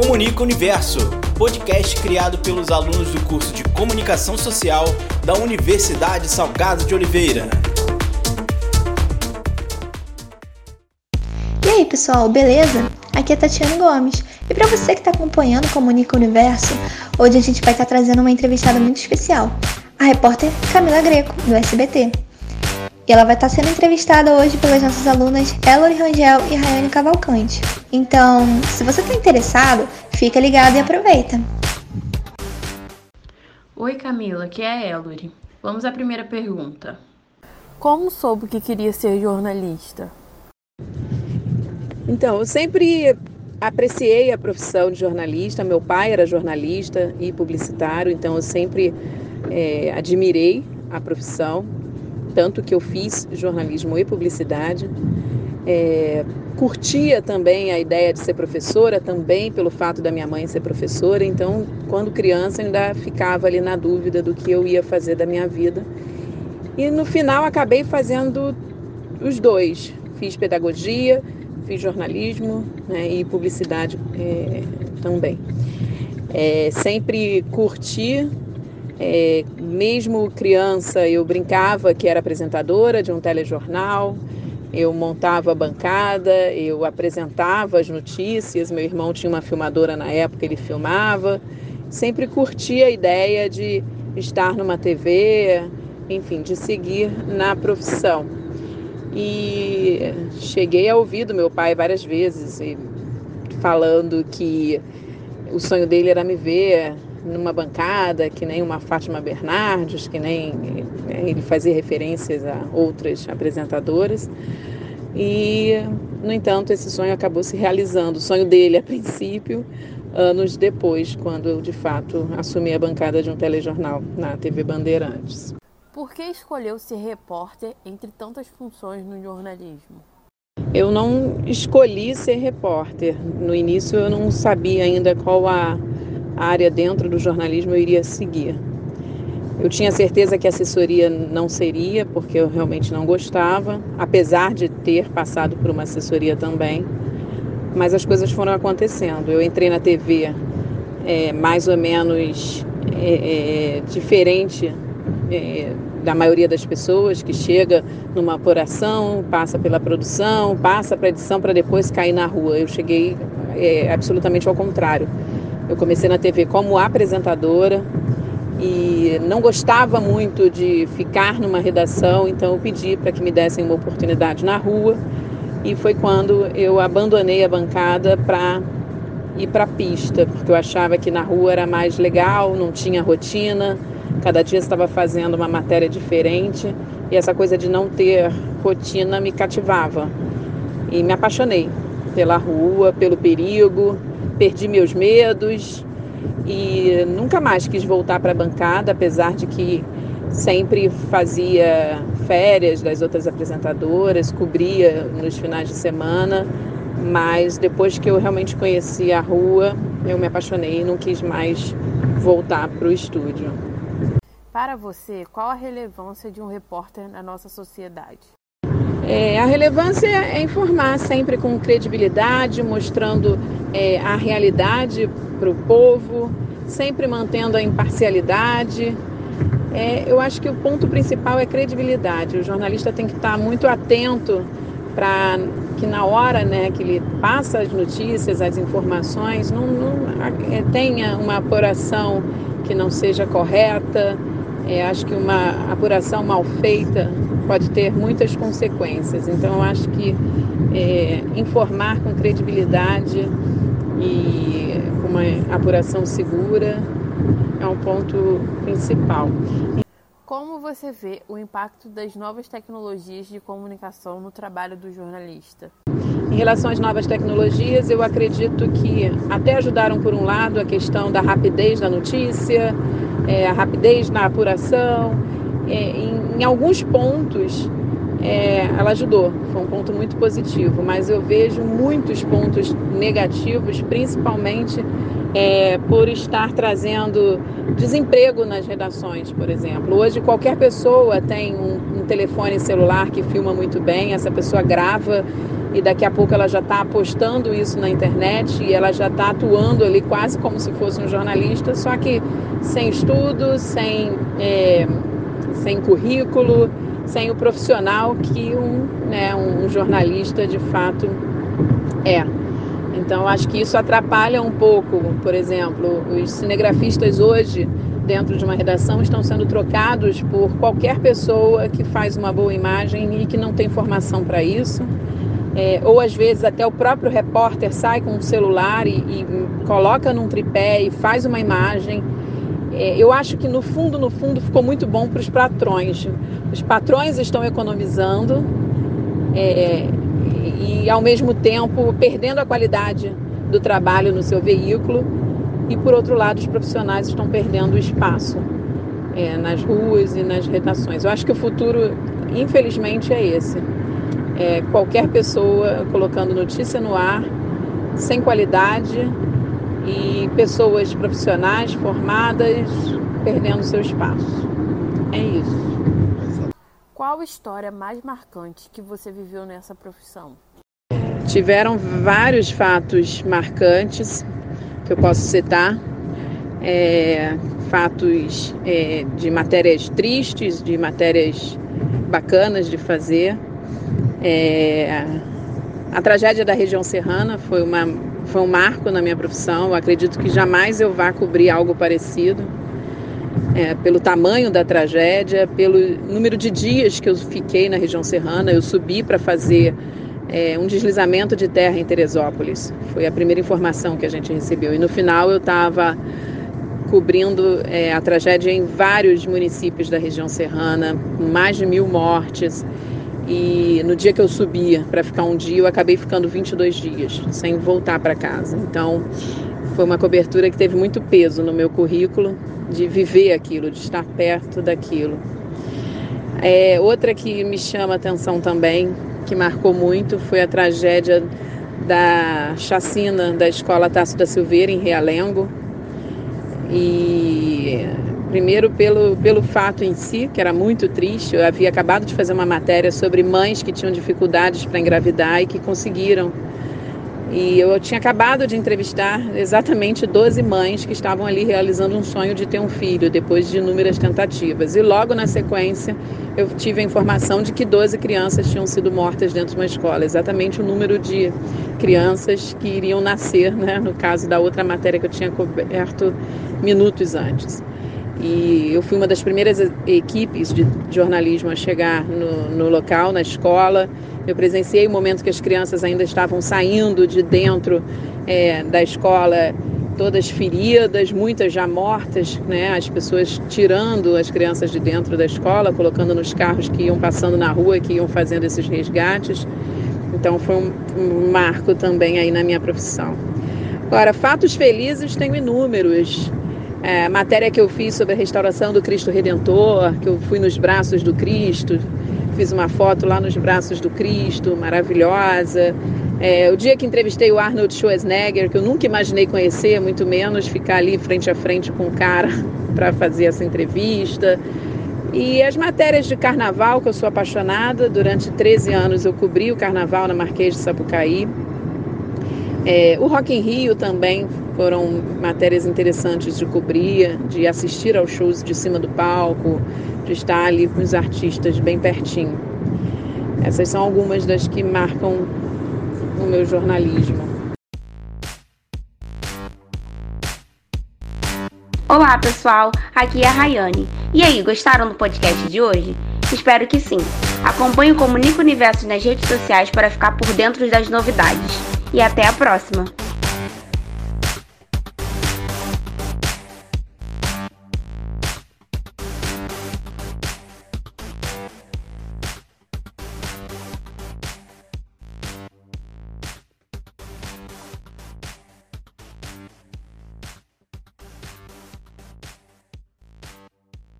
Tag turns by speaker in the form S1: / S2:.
S1: Comunica Universo, podcast criado pelos alunos do curso de Comunicação Social da Universidade Salgado de Oliveira.
S2: E aí, pessoal, beleza? Aqui é Tatiana Gomes. E para você que está acompanhando Comunica Universo, hoje a gente vai estar tá trazendo uma entrevistada muito especial, a repórter Camila Greco, do SBT. E ela vai estar tá sendo entrevistada hoje pelas nossas alunas Elori Rangel e Rayane Cavalcante. Então, se você está interessado, fica ligado e aproveita.
S3: Oi Camila, aqui é a Elori. Vamos à primeira pergunta. Como soube que queria ser jornalista?
S4: Então, eu sempre apreciei a profissão de jornalista. Meu pai era jornalista e publicitário, então eu sempre é, admirei a profissão tanto que eu fiz jornalismo e publicidade. É, curtia também a ideia de ser professora, também pelo fato da minha mãe ser professora. Então, quando criança, ainda ficava ali na dúvida do que eu ia fazer da minha vida. E no final, acabei fazendo os dois. Fiz pedagogia, fiz jornalismo né, e publicidade é, também. É, sempre curti é, mesmo criança, eu brincava que era apresentadora de um telejornal, eu montava a bancada, eu apresentava as notícias. Meu irmão tinha uma filmadora na época, ele filmava. Sempre curti a ideia de estar numa TV, enfim, de seguir na profissão. E cheguei a ouvir do meu pai várias vezes falando que o sonho dele era me ver numa bancada, que nem uma Fátima Bernardes, que nem ele fazia referências a outras apresentadoras. E, no entanto, esse sonho acabou se realizando. O sonho dele, a princípio, anos depois, quando eu de fato assumi a bancada de um telejornal na TV Bandeirantes.
S3: Por que escolheu ser repórter entre tantas funções no jornalismo?
S4: Eu não escolhi ser repórter. No início eu não sabia ainda qual a área dentro do jornalismo eu iria seguir. Eu tinha certeza que assessoria não seria, porque eu realmente não gostava, apesar de ter passado por uma assessoria também. Mas as coisas foram acontecendo. Eu entrei na TV é, mais ou menos é, é, diferente é, da maioria das pessoas, que chega numa apuração, passa pela produção, passa para edição para depois cair na rua. Eu cheguei é, absolutamente ao contrário. Eu comecei na TV como apresentadora e não gostava muito de ficar numa redação, então eu pedi para que me dessem uma oportunidade na rua e foi quando eu abandonei a bancada para ir para a pista, porque eu achava que na rua era mais legal, não tinha rotina, cada dia estava fazendo uma matéria diferente e essa coisa de não ter rotina me cativava e me apaixonei pela rua, pelo perigo, perdi meus medos e nunca mais quis voltar para a bancada, apesar de que sempre fazia férias das outras apresentadoras, cobria nos finais de semana, mas depois que eu realmente conheci a rua, eu me apaixonei e não quis mais voltar para o estúdio.
S3: Para você, qual a relevância de um repórter na nossa sociedade?
S4: É, a relevância é informar sempre com credibilidade, mostrando é, a realidade para o povo, sempre mantendo a imparcialidade. É, eu acho que o ponto principal é credibilidade. O jornalista tem que estar muito atento para que na hora né, que ele passa as notícias, as informações, não, não é, tenha uma apuração que não seja correta. É, acho que uma apuração mal feita pode ter muitas consequências. Então, acho que é, informar com credibilidade e com uma apuração segura é um ponto principal.
S3: Como você vê o impacto das novas tecnologias de comunicação no trabalho do jornalista?
S4: Em relação às novas tecnologias, eu acredito que até ajudaram, por um lado, a questão da rapidez da notícia, é, a rapidez na apuração, é, em, em, alguns pontos é, ela ajudou, foi um ponto muito positivo, mas eu vejo muitos pontos negativos, principalmente é, por estar trazendo desemprego nas redações, por exemplo. Hoje qualquer pessoa tem um, um telefone celular que filma muito bem, essa pessoa grava e daqui a pouco ela já está postando isso na internet e ela já está atuando ali quase como se fosse um jornalista, só que sem estudo, sem, é, sem currículo, sem o profissional que um, né, um jornalista de fato é. Então acho que isso atrapalha um pouco, por exemplo, os cinegrafistas hoje dentro de uma redação estão sendo trocados por qualquer pessoa que faz uma boa imagem e que não tem formação para isso. É, ou às vezes até o próprio repórter sai com um celular e, e coloca num tripé e faz uma imagem. É, eu acho que no fundo, no fundo, ficou muito bom para os patrões. Os patrões estão economizando é, e, ao mesmo tempo, perdendo a qualidade do trabalho no seu veículo. E, por outro lado, os profissionais estão perdendo espaço é, nas ruas e nas redações. Eu acho que o futuro, infelizmente, é esse é, qualquer pessoa colocando notícia no ar, sem qualidade e pessoas profissionais formadas perdendo seu espaço. É isso.
S3: Qual história mais marcante que você viveu nessa profissão?
S4: Tiveram vários fatos marcantes que eu posso citar. É, fatos é, de matérias tristes, de matérias bacanas de fazer. É, a tragédia da região serrana foi, uma, foi um marco na minha profissão. Eu acredito que jamais eu vá cobrir algo parecido. É, pelo tamanho da tragédia, pelo número de dias que eu fiquei na região serrana, eu subi para fazer é, um deslizamento de terra em Teresópolis. Foi a primeira informação que a gente recebeu. E no final eu estava cobrindo é, a tragédia em vários municípios da região serrana, mais de mil mortes. E no dia que eu subia para ficar um dia, eu acabei ficando 22 dias sem voltar para casa. Então, foi uma cobertura que teve muito peso no meu currículo de viver aquilo, de estar perto daquilo. É, outra que me chama atenção também, que marcou muito, foi a tragédia da chacina da escola Tasso da Silveira em Realengo. E Primeiro, pelo, pelo fato em si, que era muito triste. Eu havia acabado de fazer uma matéria sobre mães que tinham dificuldades para engravidar e que conseguiram. E eu tinha acabado de entrevistar exatamente 12 mães que estavam ali realizando um sonho de ter um filho, depois de inúmeras tentativas. E logo na sequência, eu tive a informação de que 12 crianças tinham sido mortas dentro de uma escola, exatamente o número de crianças que iriam nascer, né, no caso da outra matéria que eu tinha coberto minutos antes. E eu fui uma das primeiras equipes de jornalismo a chegar no, no local, na escola. Eu presenciei o momento que as crianças ainda estavam saindo de dentro é, da escola, todas feridas, muitas já mortas, né? As pessoas tirando as crianças de dentro da escola, colocando nos carros que iam passando na rua, que iam fazendo esses resgates. Então foi um, um marco também aí na minha profissão. Agora, fatos felizes tenho inúmeros é, matéria que eu fiz sobre a restauração do Cristo Redentor, que eu fui nos braços do Cristo, fiz uma foto lá nos braços do Cristo, maravilhosa. É, o dia que entrevistei o Arnold Schwarzenegger, que eu nunca imaginei conhecer, muito menos ficar ali frente a frente com o cara para fazer essa entrevista. E as matérias de carnaval, que eu sou apaixonada, durante 13 anos eu cobri o carnaval na Marquês de Sapucaí. É, o Rock in Rio também foram matérias interessantes de cobrir, de assistir aos shows de cima do palco, de estar ali com os artistas bem pertinho. Essas são algumas das que marcam o meu jornalismo.
S5: Olá pessoal, aqui é a Rayane. E aí, gostaram do podcast de hoje? Espero que sim. Acompanhe o Comunica Universo nas redes sociais para ficar por dentro das novidades. E até a próxima!